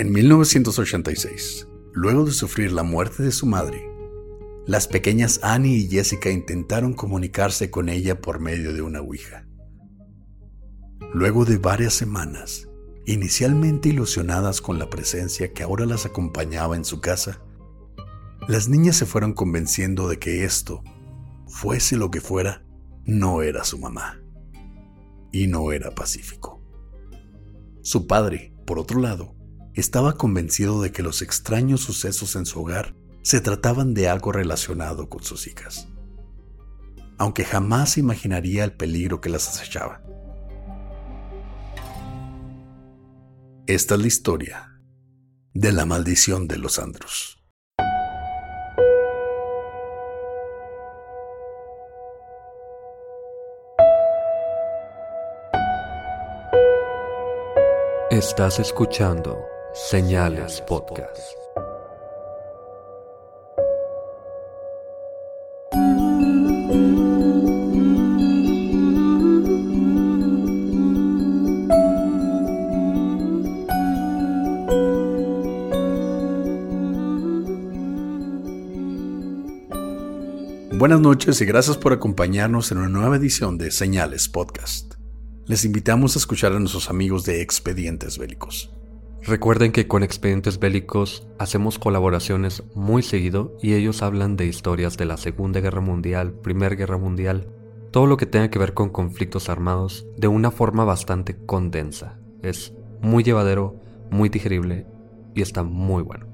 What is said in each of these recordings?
En 1986, luego de sufrir la muerte de su madre, las pequeñas Annie y Jessica intentaron comunicarse con ella por medio de una Ouija. Luego de varias semanas, inicialmente ilusionadas con la presencia que ahora las acompañaba en su casa, las niñas se fueron convenciendo de que esto, fuese lo que fuera, no era su mamá. Y no era pacífico. Su padre, por otro lado, estaba convencido de que los extraños sucesos en su hogar se trataban de algo relacionado con sus hijas, aunque jamás imaginaría el peligro que las acechaba. Esta es la historia de la maldición de los Andros. Estás escuchando Señales Podcast. Buenas noches y gracias por acompañarnos en una nueva edición de Señales Podcast. Les invitamos a escuchar a nuestros amigos de Expedientes Bélicos. Recuerden que con Expedientes Bélicos hacemos colaboraciones muy seguido y ellos hablan de historias de la Segunda Guerra Mundial, Primera Guerra Mundial, todo lo que tenga que ver con conflictos armados de una forma bastante condensa. Es muy llevadero, muy digerible y está muy bueno.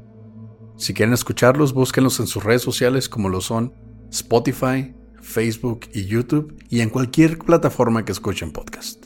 Si quieren escucharlos, búsquenlos en sus redes sociales como lo son Spotify, Facebook y YouTube y en cualquier plataforma que escuchen podcast.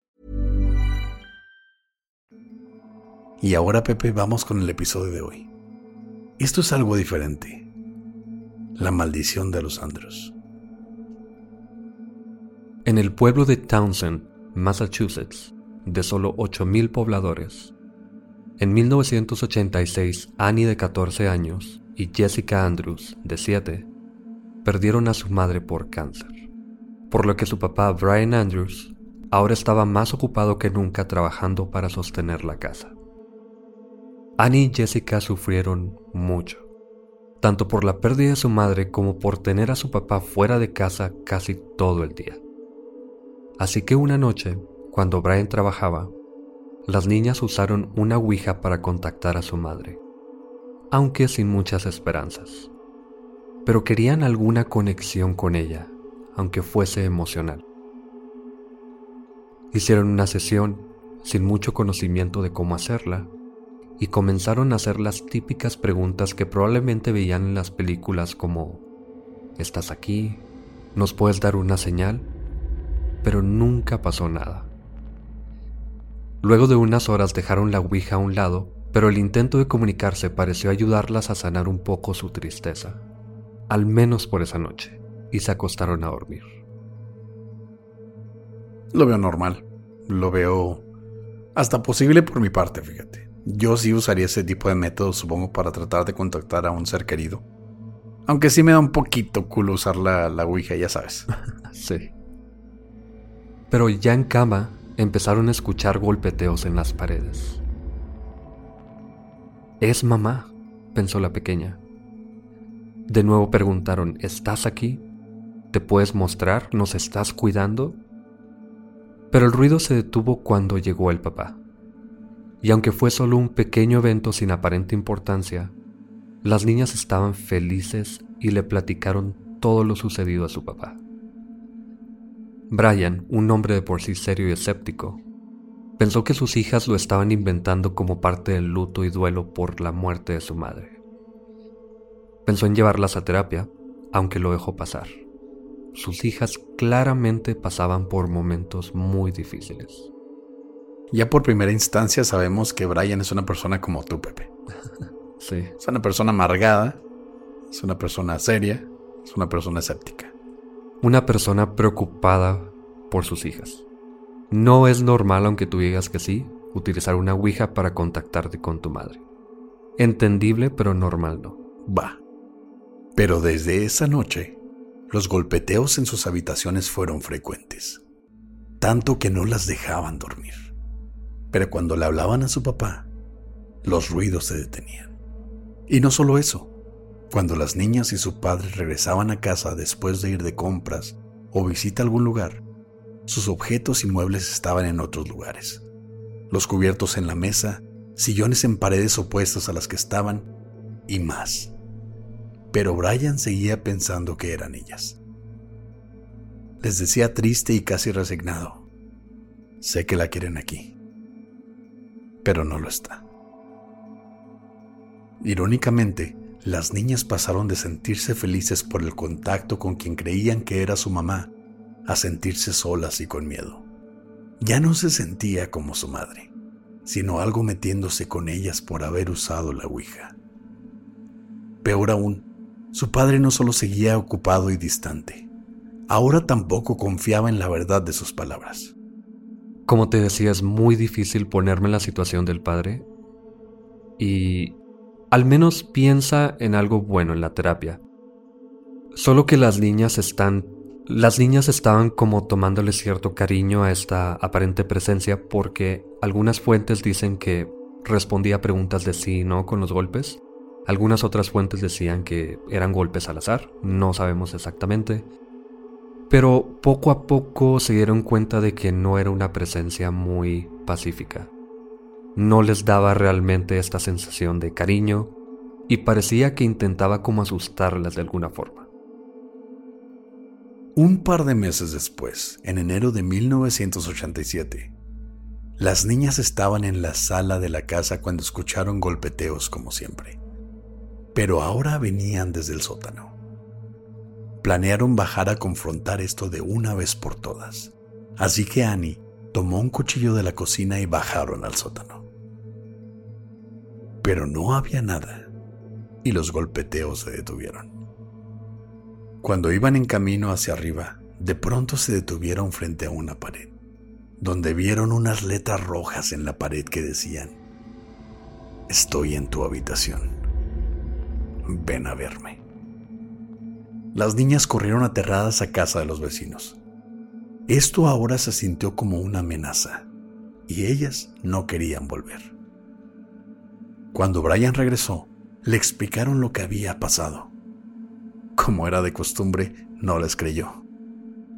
Y ahora, Pepe, vamos con el episodio de hoy. Esto es algo diferente. La maldición de los Andros. En el pueblo de Townsend, Massachusetts, de solo 8.000 pobladores, en 1986, Annie de 14 años y Jessica Andrews de 7 perdieron a su madre por cáncer, por lo que su papá Brian Andrews ahora estaba más ocupado que nunca trabajando para sostener la casa. Annie y Jessica sufrieron mucho, tanto por la pérdida de su madre como por tener a su papá fuera de casa casi todo el día. Así que una noche, cuando Brian trabajaba, las niñas usaron una Ouija para contactar a su madre, aunque sin muchas esperanzas. Pero querían alguna conexión con ella, aunque fuese emocional. Hicieron una sesión sin mucho conocimiento de cómo hacerla y comenzaron a hacer las típicas preguntas que probablemente veían en las películas como ¿Estás aquí? ¿Nos puedes dar una señal? Pero nunca pasó nada. Luego de unas horas dejaron la Ouija a un lado, pero el intento de comunicarse pareció ayudarlas a sanar un poco su tristeza, al menos por esa noche, y se acostaron a dormir. Lo veo normal, lo veo hasta posible por mi parte, fíjate. Yo sí usaría ese tipo de método, supongo, para tratar de contactar a un ser querido. Aunque sí me da un poquito culo usar la, la Ouija, ya sabes. sí. Pero ya en cama empezaron a escuchar golpeteos en las paredes. Es mamá, pensó la pequeña. De nuevo preguntaron, ¿estás aquí? ¿Te puedes mostrar? ¿Nos estás cuidando? Pero el ruido se detuvo cuando llegó el papá. Y aunque fue solo un pequeño evento sin aparente importancia, las niñas estaban felices y le platicaron todo lo sucedido a su papá. Brian, un hombre de por sí serio y escéptico, Pensó que sus hijas lo estaban inventando como parte del luto y duelo por la muerte de su madre. Pensó en llevarlas a terapia, aunque lo dejó pasar. Sus hijas claramente pasaban por momentos muy difíciles. Ya por primera instancia sabemos que Brian es una persona como tú, Pepe. sí. Es una persona amargada, es una persona seria, es una persona escéptica. Una persona preocupada por sus hijas. No es normal, aunque tú digas que sí, utilizar una Ouija para contactarte con tu madre. Entendible, pero normal no. Va. Pero desde esa noche, los golpeteos en sus habitaciones fueron frecuentes, tanto que no las dejaban dormir. Pero cuando le hablaban a su papá, los ruidos se detenían. Y no solo eso, cuando las niñas y su padre regresaban a casa después de ir de compras o visita a algún lugar, sus objetos y muebles estaban en otros lugares. Los cubiertos en la mesa, sillones en paredes opuestas a las que estaban y más. Pero Brian seguía pensando que eran ellas. Les decía triste y casi resignado, sé que la quieren aquí, pero no lo está. Irónicamente, las niñas pasaron de sentirse felices por el contacto con quien creían que era su mamá a sentirse solas y con miedo. Ya no se sentía como su madre, sino algo metiéndose con ellas por haber usado la Ouija. Peor aún, su padre no solo seguía ocupado y distante, ahora tampoco confiaba en la verdad de sus palabras. Como te decía, es muy difícil ponerme en la situación del padre y al menos piensa en algo bueno en la terapia. Solo que las niñas están las niñas estaban como tomándole cierto cariño a esta aparente presencia porque algunas fuentes dicen que respondía preguntas de sí y no con los golpes. Algunas otras fuentes decían que eran golpes al azar, no sabemos exactamente. Pero poco a poco se dieron cuenta de que no era una presencia muy pacífica. No les daba realmente esta sensación de cariño y parecía que intentaba como asustarlas de alguna forma. Un par de meses después, en enero de 1987, las niñas estaban en la sala de la casa cuando escucharon golpeteos como siempre. Pero ahora venían desde el sótano. Planearon bajar a confrontar esto de una vez por todas. Así que Annie tomó un cuchillo de la cocina y bajaron al sótano. Pero no había nada y los golpeteos se detuvieron. Cuando iban en camino hacia arriba, de pronto se detuvieron frente a una pared, donde vieron unas letras rojas en la pared que decían, Estoy en tu habitación. Ven a verme. Las niñas corrieron aterradas a casa de los vecinos. Esto ahora se sintió como una amenaza, y ellas no querían volver. Cuando Brian regresó, le explicaron lo que había pasado. Como era de costumbre, no les creyó.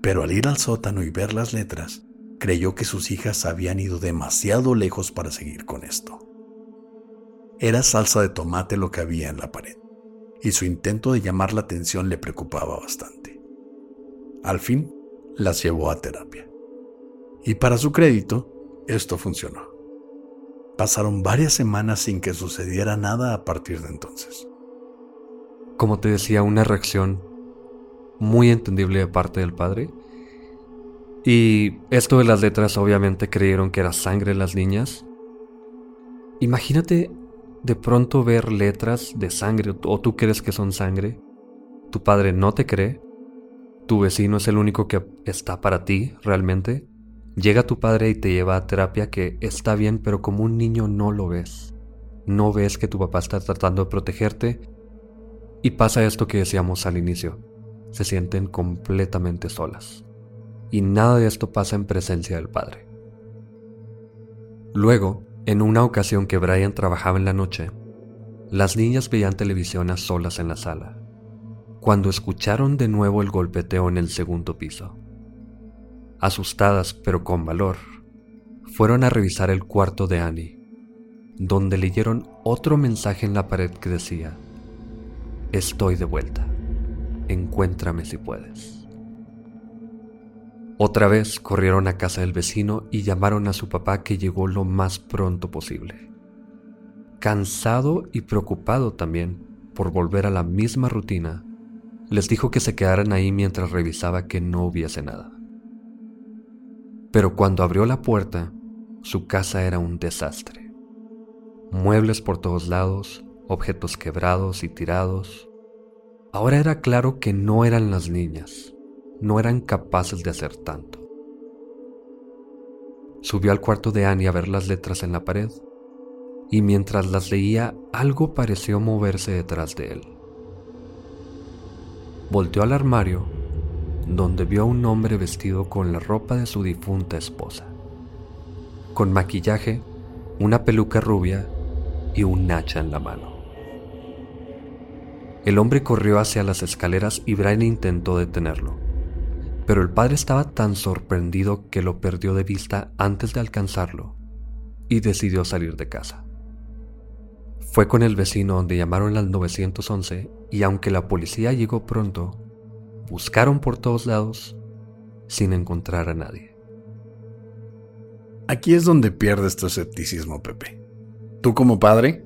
Pero al ir al sótano y ver las letras, creyó que sus hijas habían ido demasiado lejos para seguir con esto. Era salsa de tomate lo que había en la pared, y su intento de llamar la atención le preocupaba bastante. Al fin, las llevó a terapia. Y para su crédito, esto funcionó. Pasaron varias semanas sin que sucediera nada a partir de entonces como te decía, una reacción muy entendible de parte del padre. Y esto de las letras obviamente creyeron que era sangre las niñas. Imagínate de pronto ver letras de sangre o tú crees que son sangre. Tu padre no te cree. Tu vecino es el único que está para ti realmente. Llega tu padre y te lleva a terapia que está bien, pero como un niño no lo ves. No ves que tu papá está tratando de protegerte Y pasa esto que decíamos al inicio, se sienten completamente solas. Y nada de esto pasa en presencia del padre. Luego, en una ocasión que Brian trabajaba en la noche, las niñas veían televisión a solas en la sala, cuando escucharon de nuevo el golpeteo en el segundo piso. Asustadas pero con valor, fueron a revisar el cuarto de Annie, donde leyeron otro mensaje en la pared que decía, Estoy de vuelta, encuéntrame si puedes. Otra vez corrieron a casa del vecino y llamaron a su papá que llegó lo más pronto posible. Cansado y preocupado también por volver a la misma rutina, les dijo que se quedaran ahí mientras revisaba que no hubiese nada. Pero cuando abrió la puerta, su casa era un desastre. Muebles por todos lados, objetos quebrados y tirados. Ahora era claro que no eran las niñas, no eran capaces de hacer tanto. Subió al cuarto de Annie a ver las letras en la pared, y mientras las leía algo pareció moverse detrás de él. Volteó al armario, donde vio a un hombre vestido con la ropa de su difunta esposa con maquillaje, una peluca rubia y un hacha en la mano. El hombre corrió hacia las escaleras y Brian intentó detenerlo, pero el padre estaba tan sorprendido que lo perdió de vista antes de alcanzarlo y decidió salir de casa. Fue con el vecino donde llamaron al 911 y aunque la policía llegó pronto, buscaron por todos lados sin encontrar a nadie. Aquí es donde pierdes tu escepticismo, Pepe. Tú como padre,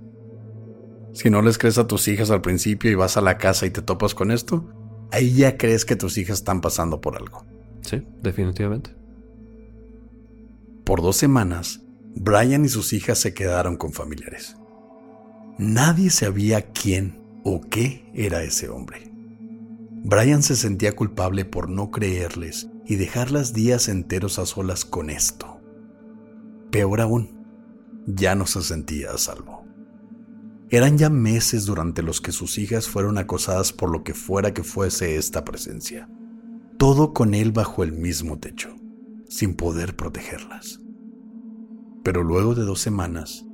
si no les crees a tus hijas al principio y vas a la casa y te topas con esto, ahí ya crees que tus hijas están pasando por algo. Sí, definitivamente. Por dos semanas, Brian y sus hijas se quedaron con familiares. Nadie sabía quién o qué era ese hombre. Brian se sentía culpable por no creerles y dejarlas días enteros a solas con esto. Peor aún, ya no se sentía a salvo. Eran ya meses durante los que sus hijas fueron acosadas por lo que fuera que fuese esta presencia. Todo con él bajo el mismo techo, sin poder protegerlas. Pero luego de dos semanas,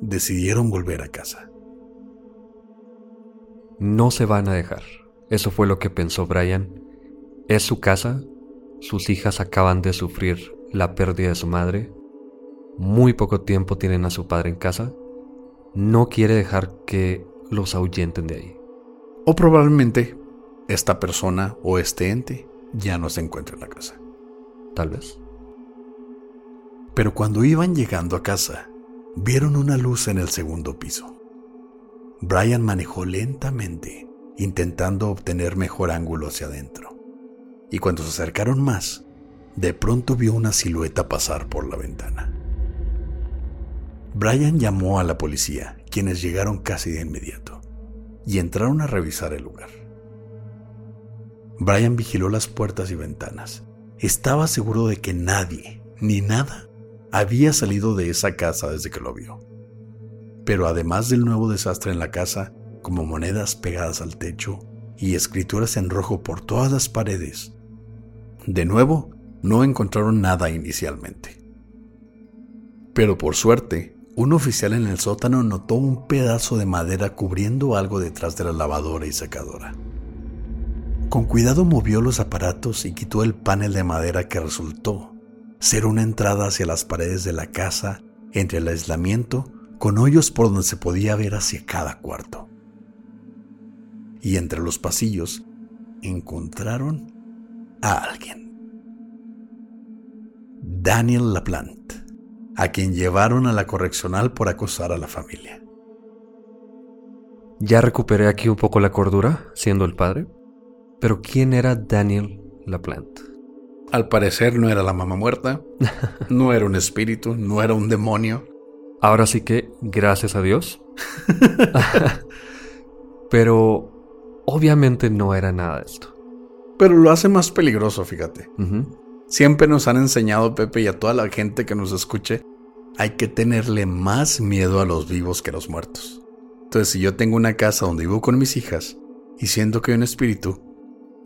decidieron volver a casa. No se van a dejar. Eso fue lo que pensó Brian. Es su casa, sus hijas acaban de sufrir la pérdida de su madre muy poco tiempo tienen a su padre en casa, no quiere dejar que los ahuyenten de ahí. O probablemente esta persona o este ente ya no se encuentra en la casa. Tal vez. Pero cuando iban llegando a casa, vieron una luz en el segundo piso. Brian manejó lentamente, intentando obtener mejor ángulo hacia adentro. Y cuando se acercaron más, de pronto vio una silueta pasar por la ventana. Brian llamó a la policía, quienes llegaron casi de inmediato, y entraron a revisar el lugar. Brian vigiló las puertas y ventanas. Estaba seguro de que nadie, ni nada, había salido de esa casa desde que lo vio. Pero además del nuevo desastre en la casa, como monedas pegadas al techo y escrituras en rojo por todas las paredes, de nuevo no encontraron nada inicialmente. Pero por suerte, un oficial en el sótano notó un pedazo de madera cubriendo algo detrás de la lavadora y secadora. Con cuidado movió los aparatos y quitó el panel de madera que resultó ser una entrada hacia las paredes de la casa entre el aislamiento con hoyos por donde se podía ver hacia cada cuarto. Y entre los pasillos encontraron a alguien. Daniel LaPlante a quien llevaron a la correccional por acosar a la familia. Ya recuperé aquí un poco la cordura, siendo el padre. Pero ¿quién era Daniel LaPlante? Al parecer no era la mamá muerta, no era un espíritu, no era un demonio. Ahora sí que, gracias a Dios. Pero obviamente no era nada de esto. Pero lo hace más peligroso, fíjate. Siempre nos han enseñado, Pepe, y a toda la gente que nos escuche, hay que tenerle más miedo a los vivos que a los muertos. Entonces, si yo tengo una casa donde vivo con mis hijas y siento que hay un espíritu,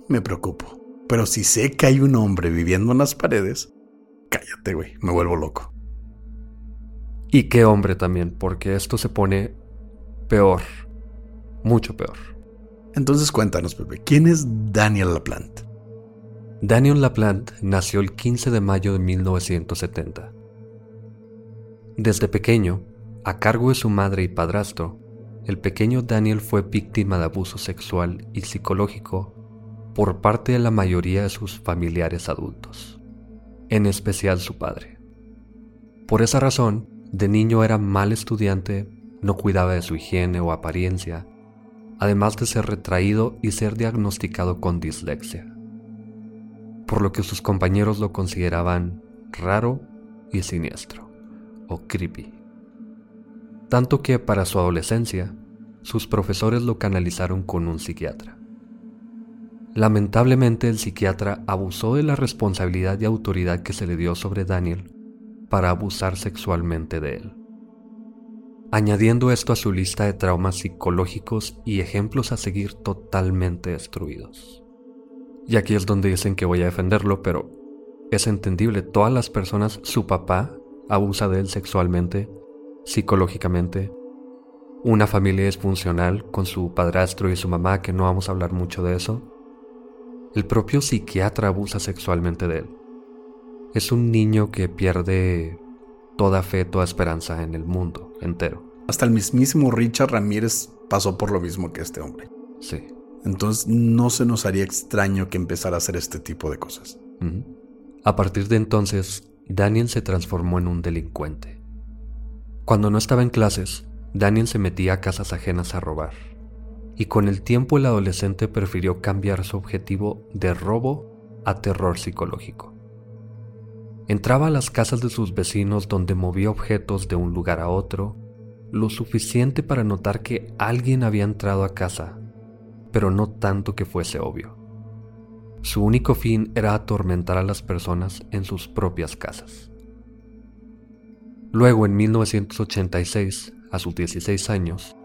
me preocupo. Pero si sé que hay un hombre viviendo en las paredes, cállate, güey, me vuelvo loco. Y qué hombre también, porque esto se pone peor, mucho peor. Entonces cuéntanos, Pepe, ¿quién es Daniel LaPlante? Daniel LaPlante nació el 15 de mayo de 1970. Desde pequeño, a cargo de su madre y padrastro, el pequeño Daniel fue víctima de abuso sexual y psicológico por parte de la mayoría de sus familiares adultos, en especial su padre. Por esa razón, de niño era mal estudiante, no cuidaba de su higiene o apariencia, además de ser retraído y ser diagnosticado con dislexia, por lo que sus compañeros lo consideraban raro y siniestro, o creepy. Tanto que para su adolescencia, sus profesores lo canalizaron con un psiquiatra. Lamentablemente el psiquiatra abusó de la responsabilidad y autoridad que se le dio sobre Daniel para abusar sexualmente de él. Añadiendo esto a su lista de traumas psicológicos y ejemplos a seguir totalmente destruidos. Y aquí es donde dicen que voy a defenderlo, pero es entendible, todas las personas, su papá abusa de él sexualmente, psicológicamente, una familia disfuncional con su padrastro y su mamá, que no vamos a hablar mucho de eso. El propio psiquiatra abusa sexualmente de él. Es un niño que pierde toda fe, toda esperanza en el mundo entero. Hasta el mismísimo Richard Ramírez pasó por lo mismo que este hombre. Sí. Entonces no se nos haría extraño que empezara a hacer este tipo de cosas. A partir de entonces, Daniel se transformó en un delincuente. Cuando no estaba en clases, Daniel se metía a casas ajenas a robar, y con el tiempo el adolescente prefirió cambiar su objetivo de robo a terror psicológico. Entraba a las casas de sus vecinos donde movía objetos de un lugar a otro, lo suficiente para notar que alguien había entrado a casa, pero no tanto que fuese obvio. Su único fin era atormentar a las personas en sus propias casas. Luego, en 1986, a sus 16 años,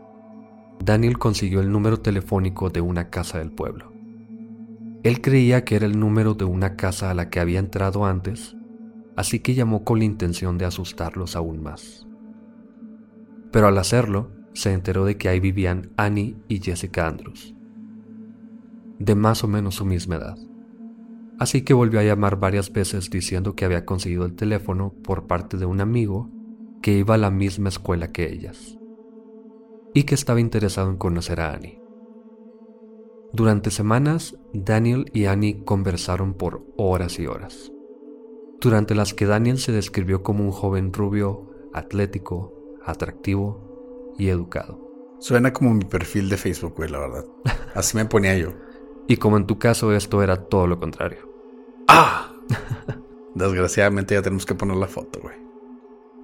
Daniel consiguió el número telefónico de una casa del pueblo. Él creía que era el número de una casa a la que había entrado antes, así que llamó con la intención de asustarlos aún más. Pero al hacerlo, se enteró de que ahí vivían Annie y Jessica Andrews, de más o menos su misma edad. Así que volvió a llamar varias veces diciendo que había conseguido el teléfono por parte de un amigo que iba a la misma escuela que ellas y que estaba interesado en conocer a Annie. Durante semanas, Daniel y Annie conversaron por horas y horas, durante las que Daniel se describió como un joven rubio, atlético, atractivo y educado. Suena como mi perfil de Facebook, la verdad. Así me ponía yo. Y como en tu caso esto era todo lo contrario. ¡Ah! Desgraciadamente ya tenemos que poner la foto, güey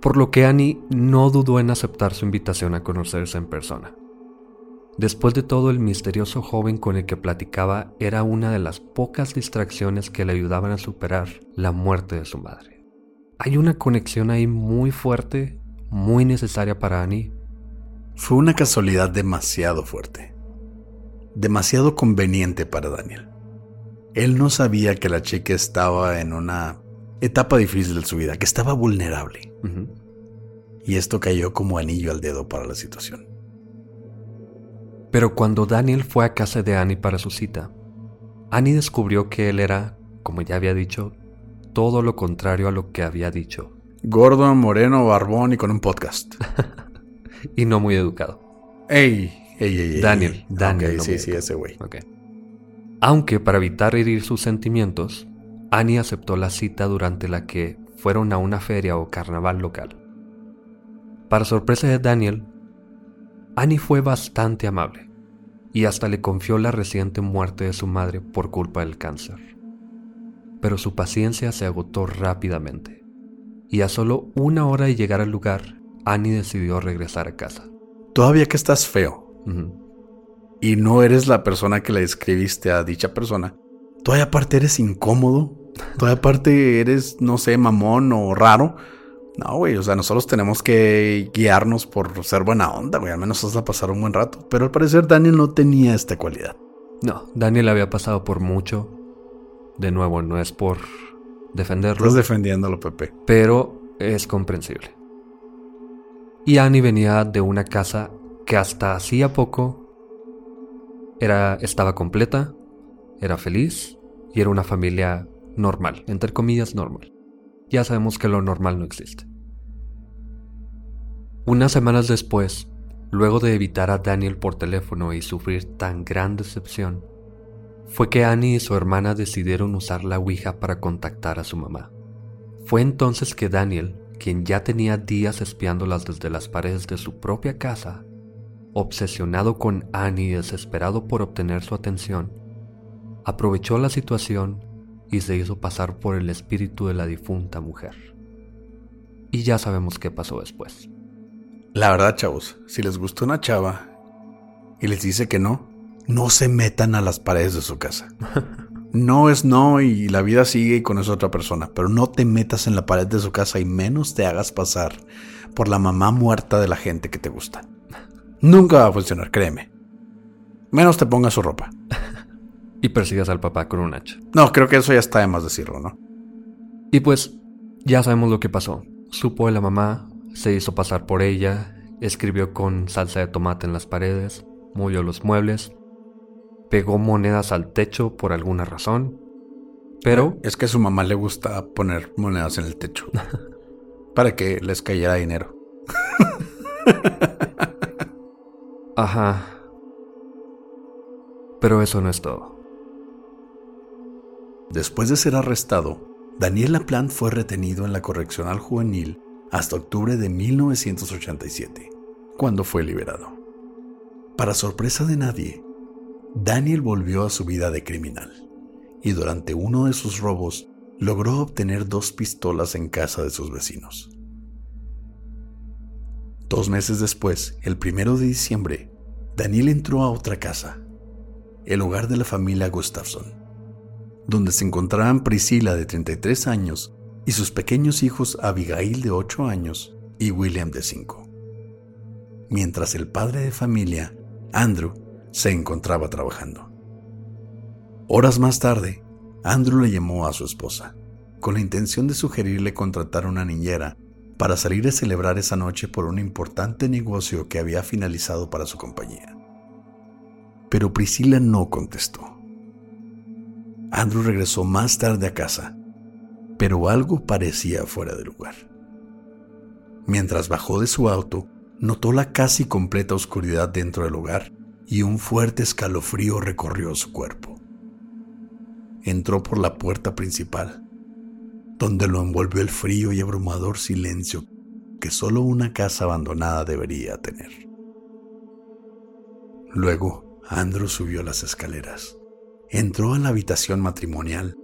por lo que Annie no dudó en aceptar su invitación a conocerse en persona. Después de todo, el misterioso joven con el que platicaba era una de las pocas distracciones que le ayudaban a superar la muerte de su madre. Hay una conexión ahí muy fuerte, muy necesaria para Annie. Fue una casualidad demasiado fuerte, demasiado conveniente para Daniel. Él no sabía que la chica estaba en una etapa difícil de su vida, que estaba vulnerable. Y esto cayó como anillo al dedo para la situación. Pero cuando Daniel fue a casa de Annie para su cita, Annie descubrió que él era, como ya había dicho, todo lo contrario a lo que había dicho. Gordo, moreno, barbón y con un podcast. y no muy educado. Ey, ey, ey. Daniel, Daniel. sí, sí, ese güey. Aunque para evitar herir sus sentimientos, Annie aceptó la cita durante la que fueron a una feria o carnaval local. Para sorpresa de Daniel, Annie fue bastante amable y hasta le confió la reciente muerte de su madre por culpa del cáncer. Pero su paciencia se agotó rápidamente y a solo una hora de llegar al lugar, Annie decidió regresar a casa. Todavía que estás feo y no eres la persona que le escribiste a dicha persona, todavía aparte eres incómodo Toda parte eres, no sé, mamón o raro. No, güey, o sea, nosotros tenemos que guiarnos por ser buena onda, güey. Al menos vas a pasar un buen rato. Pero al parecer Daniel no tenía esta cualidad. No, Daniel había pasado por mucho. De nuevo, no es por defenderlo. Estás defendiéndolo, Pepe. Pero es comprensible. Y Annie venía de una casa que hasta hacía poco era, estaba completa, era feliz y era una familia normal, entre comillas normal. Ya sabemos que lo normal no existe. Unas semanas después, luego de evitar a Daniel por teléfono y sufrir tan gran decepción, fue que Annie y su hermana decidieron usar la Ouija para contactar a su mamá. Fue entonces que Daniel, quien ya tenía días espiándolas desde las paredes de su propia casa, obsesionado con Annie y desesperado por obtener su atención, aprovechó la situación y se hizo pasar por el espíritu de la difunta mujer. Y ya sabemos qué pasó después. La verdad, chavos, si les gustó una chava y les dice que no, no se metan a las paredes de su casa. No es no y la vida sigue y con esa otra persona, pero no te metas en la pared de su casa y menos te hagas pasar por la mamá muerta de la gente que te gusta. Nunca va a funcionar, créeme. Menos te pongas su ropa. y persigas al papá con un hacha. No, creo que eso ya está de más decirlo, ¿no? Y pues, ya sabemos lo que pasó. Supo de la mamá, se hizo pasar por ella, escribió con salsa de tomate en las paredes, movió los muebles, pegó monedas al techo por alguna razón, pero... Es que a su mamá le gusta poner monedas en el techo para que les cayera dinero. Ajá. Pero eso no es todo. Después de ser arrestado, Daniel Laplant fue retenido en la correccional juvenil hasta octubre de 1987, cuando fue liberado. Para sorpresa de nadie, Daniel volvió a su vida de criminal y durante uno de sus robos logró obtener dos pistolas en casa de sus vecinos. Dos meses después, el primero de diciembre, Daniel entró a otra casa, el hogar de la familia Gustafson, donde se encontraban Priscila de 33 años y sus pequeños hijos Abigail de 8 años y William de 5. Mientras el padre de familia, Andrew, se encontraba trabajando. Horas más tarde, Andrew le llamó a su esposa, con la intención de sugerirle contratar una niñera para salir a celebrar esa noche por un importante negocio que había finalizado para su compañía. Pero Priscila no contestó. Andrew regresó más tarde a casa pero algo parecía fuera de lugar. Mientras bajó de su auto, notó la casi completa oscuridad dentro del hogar y un fuerte escalofrío recorrió su cuerpo. Entró por la puerta principal, donde lo envolvió el frío y abrumador silencio que solo una casa abandonada debería tener. Luego, Andrew subió las escaleras, entró a la habitación matrimonial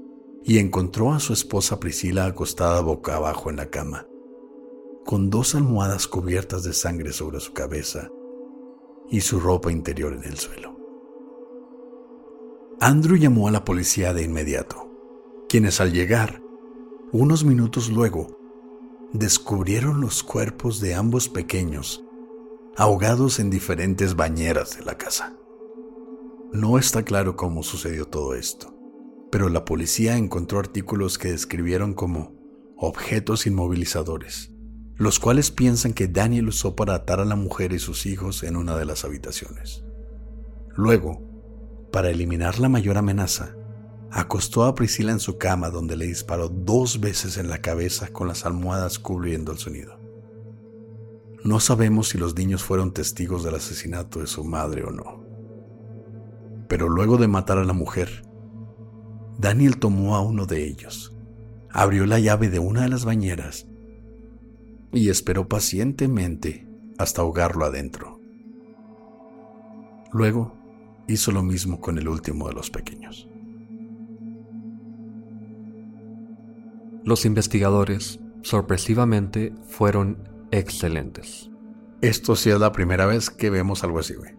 y encontró a su esposa Priscila acostada boca abajo en la cama, con dos almohadas cubiertas de sangre sobre su cabeza y su ropa interior en el suelo. Andrew llamó a la policía de inmediato, quienes al llegar, unos minutos luego, descubrieron los cuerpos de ambos pequeños ahogados en diferentes bañeras de la casa. No está claro cómo sucedió todo esto pero la policía encontró artículos que describieron como objetos inmovilizadores, los cuales piensan que Daniel usó para atar a la mujer y sus hijos en una de las habitaciones. Luego, para eliminar la mayor amenaza, acostó a Priscila en su cama donde le disparó dos veces en la cabeza con las almohadas cubriendo el sonido. No sabemos si los niños fueron testigos del asesinato de su madre o no. Pero luego de matar a la mujer, Daniel tomó a uno de ellos, abrió la llave de una de las bañeras y esperó pacientemente hasta ahogarlo adentro. Luego hizo lo mismo con el último de los pequeños. Los investigadores, sorpresivamente, fueron excelentes. Esto sí es la primera vez que vemos algo así, güey.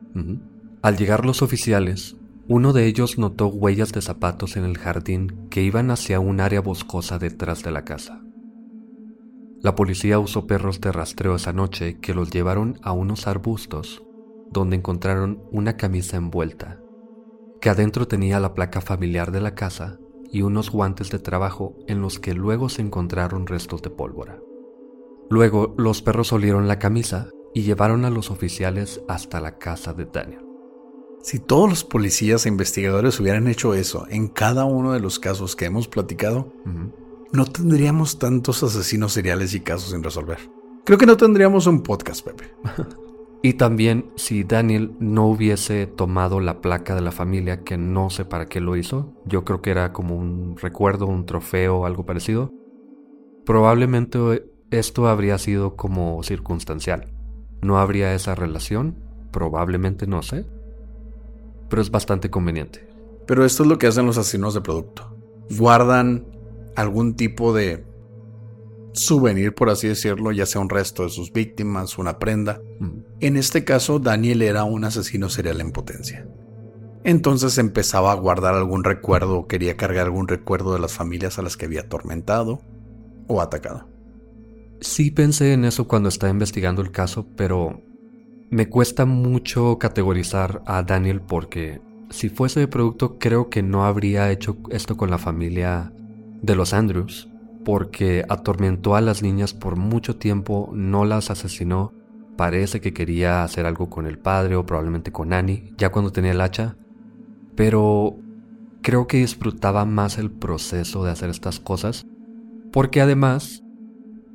Al llegar los oficiales, uno de ellos notó huellas de zapatos en el jardín que iban hacia un área boscosa detrás de la casa. La policía usó perros de rastreo esa noche que los llevaron a unos arbustos, donde encontraron una camisa envuelta, que adentro tenía la placa familiar de la casa y unos guantes de trabajo en los que luego se encontraron restos de pólvora. Luego los perros olieron la camisa y llevaron a los oficiales hasta la casa de Daniel. Si todos los policías e investigadores hubieran hecho eso en cada uno de los casos que hemos platicado, no tendríamos tantos asesinos seriales y casos sin resolver. Creo que no tendríamos un podcast, Pepe. y también si Daniel no hubiese tomado la placa de la familia, que no sé para qué lo hizo, yo creo que era como un recuerdo, un trofeo, algo parecido, probablemente esto habría sido como circunstancial. No habría esa relación, probablemente no sé, pero es bastante conveniente. Pero esto es lo que hacen los asesinos de producto. Guardan algún tipo de souvenir, por así decirlo, ya sea un resto de sus víctimas, una prenda. En este caso, Daniel era un asesino serial en potencia. Entonces empezaba a guardar algún recuerdo, quería cargar algún recuerdo de las familias a las que había atormentado o atacado. Sí pensé en eso cuando estaba investigando el caso, pero me cuesta mucho categorizar a Daniel porque si fuese de producto creo que no habría hecho esto con la familia de los Andrews, porque atormentó a las niñas por mucho tiempo, no las asesinó, parece que quería hacer algo con el padre o probablemente con Annie, ya cuando tenía el hacha, pero creo que disfrutaba más el proceso de hacer estas cosas, porque además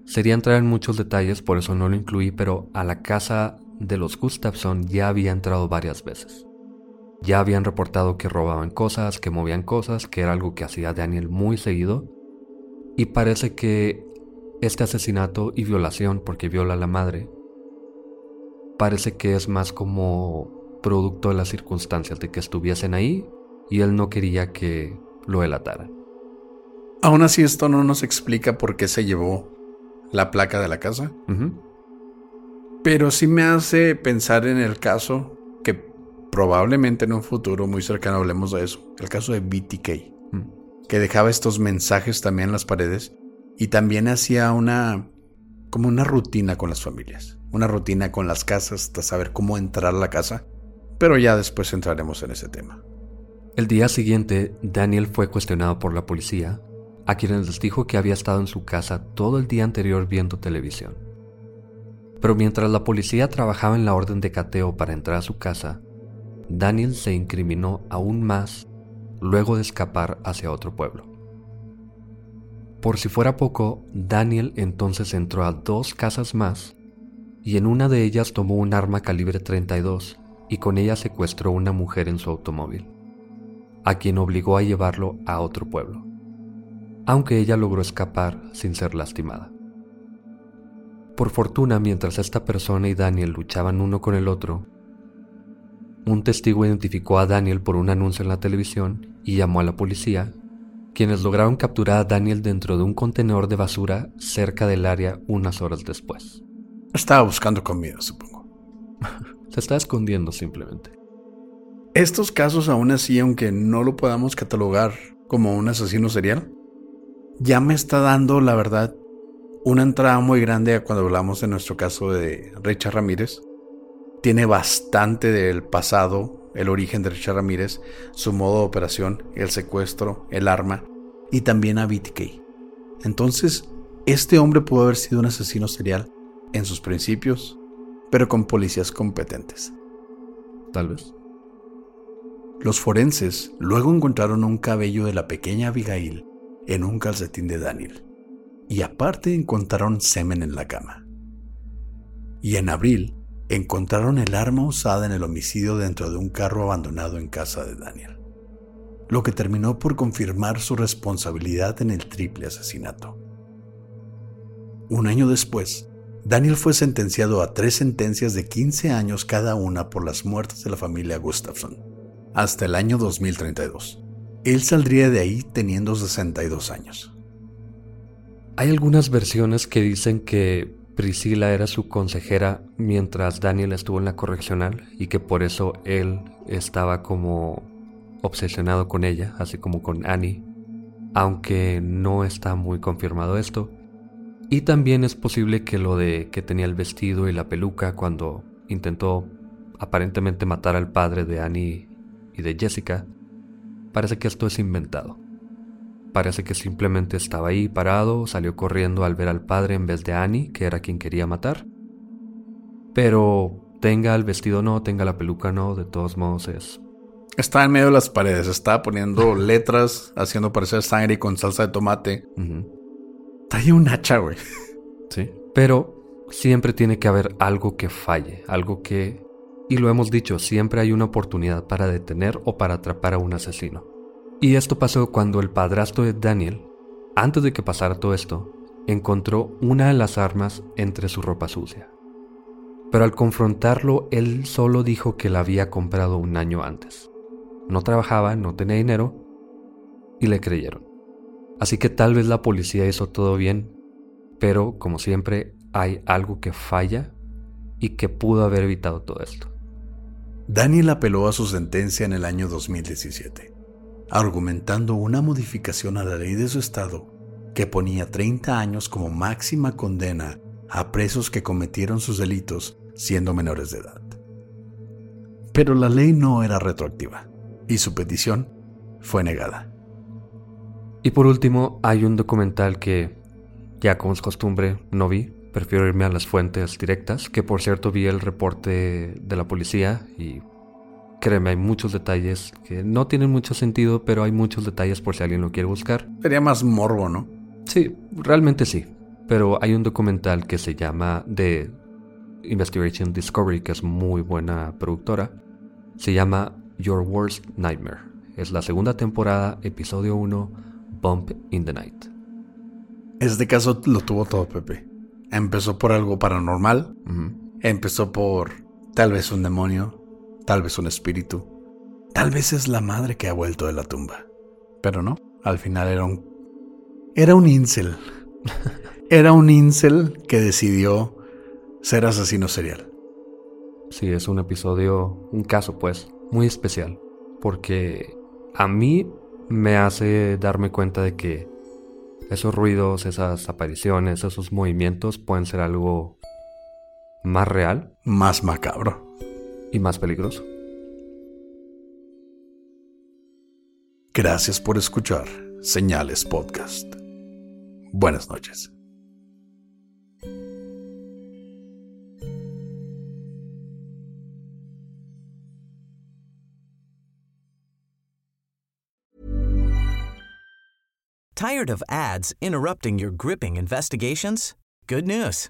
sería entrar en muchos detalles, por eso no lo incluí, pero a la casa de los Gustafson ya había entrado varias veces. Ya habían reportado que robaban cosas, que movían cosas, que era algo que hacía Daniel muy seguido. Y parece que este asesinato y violación, porque viola a la madre, parece que es más como producto de las circunstancias de que estuviesen ahí y él no quería que lo delataran. Aún así esto no nos explica por qué se llevó la placa de la casa. Pero sí me hace pensar en el caso que probablemente en un futuro muy cercano hablemos de eso. El caso de BTK. Que dejaba estos mensajes también en las paredes y también hacía una como una rutina con las familias, una rutina con las casas hasta saber cómo entrar a la casa, pero ya después entraremos en ese tema. El día siguiente, Daniel fue cuestionado por la policía, a quienes les dijo que había estado en su casa todo el día anterior viendo televisión. Pero mientras la policía trabajaba en la orden de cateo para entrar a su casa, Daniel se incriminó aún más luego de escapar hacia otro pueblo. Por si fuera poco, Daniel entonces entró a dos casas más y en una de ellas tomó un arma calibre 32 y con ella secuestró una mujer en su automóvil, a quien obligó a llevarlo a otro pueblo, aunque ella logró escapar sin ser lastimada. Por fortuna, mientras esta persona y Daniel luchaban uno con el otro, un testigo identificó a Daniel por un anuncio en la televisión y llamó a la policía, quienes lograron capturar a Daniel dentro de un contenedor de basura cerca del área unas horas después. Estaba buscando comida, supongo. Se está escondiendo simplemente. Estos casos aún así, aunque no lo podamos catalogar como un asesino serial, ya me está dando, la verdad, una entrada muy grande a cuando hablamos de nuestro caso de Richard Ramírez. Tiene bastante del pasado, el origen de Richard Ramírez, su modo de operación, el secuestro, el arma y también a BTK. Entonces, este hombre pudo haber sido un asesino serial en sus principios, pero con policías competentes. Tal vez. Los forenses luego encontraron un cabello de la pequeña Abigail en un calcetín de Daniel y aparte encontraron semen en la cama. Y en abril encontraron el arma usada en el homicidio dentro de un carro abandonado en casa de Daniel, lo que terminó por confirmar su responsabilidad en el triple asesinato. Un año después, Daniel fue sentenciado a tres sentencias de 15 años cada una por las muertes de la familia Gustafson, hasta el año 2032. Él saldría de ahí teniendo 62 años. Hay algunas versiones que dicen que Priscila era su consejera mientras Daniel estuvo en la correccional y que por eso él estaba como obsesionado con ella, así como con Annie, aunque no está muy confirmado esto. Y también es posible que lo de que tenía el vestido y la peluca cuando intentó aparentemente matar al padre de Annie y de Jessica, parece que esto es inventado. Parece que simplemente estaba ahí parado, salió corriendo al ver al padre en vez de Annie, que era quien quería matar. Pero tenga el vestido no, tenga la peluca no, de todos modos es. Estaba en medio de las paredes, estaba poniendo letras, haciendo parecer sangre y con salsa de tomate. Traía un hacha, güey. Sí. Pero siempre tiene que haber algo que falle, algo que... Y lo hemos dicho, siempre hay una oportunidad para detener o para atrapar a un asesino. Y esto pasó cuando el padrastro de Daniel, antes de que pasara todo esto, encontró una de las armas entre su ropa sucia. Pero al confrontarlo, él solo dijo que la había comprado un año antes. No trabajaba, no tenía dinero, y le creyeron. Así que tal vez la policía hizo todo bien, pero como siempre hay algo que falla y que pudo haber evitado todo esto. Daniel apeló a su sentencia en el año 2017 argumentando una modificación a la ley de su estado que ponía 30 años como máxima condena a presos que cometieron sus delitos siendo menores de edad. Pero la ley no era retroactiva y su petición fue negada. Y por último, hay un documental que, ya como es costumbre, no vi. Prefiero irme a las fuentes directas, que por cierto vi el reporte de la policía y Créeme, hay muchos detalles que no tienen mucho sentido, pero hay muchos detalles por si alguien lo quiere buscar. Sería más morbo, ¿no? Sí, realmente sí. Pero hay un documental que se llama The Investigation Discovery, que es muy buena productora. Se llama Your Worst Nightmare. Es la segunda temporada, episodio 1, Bump in the Night. Este caso lo tuvo todo, Pepe. Empezó por algo paranormal. Empezó por tal vez un demonio tal vez un espíritu, tal vez es la madre que ha vuelto de la tumba. Pero no, al final era un... Era un incel. era un incel que decidió ser asesino serial. Sí, es un episodio, un caso pues, muy especial, porque a mí me hace darme cuenta de que esos ruidos, esas apariciones, esos movimientos pueden ser algo más real. Más macabro y más peligroso. Gracias por escuchar Señales Podcast. Buenas noches. Tired of ads interrupting your gripping investigations? Good news.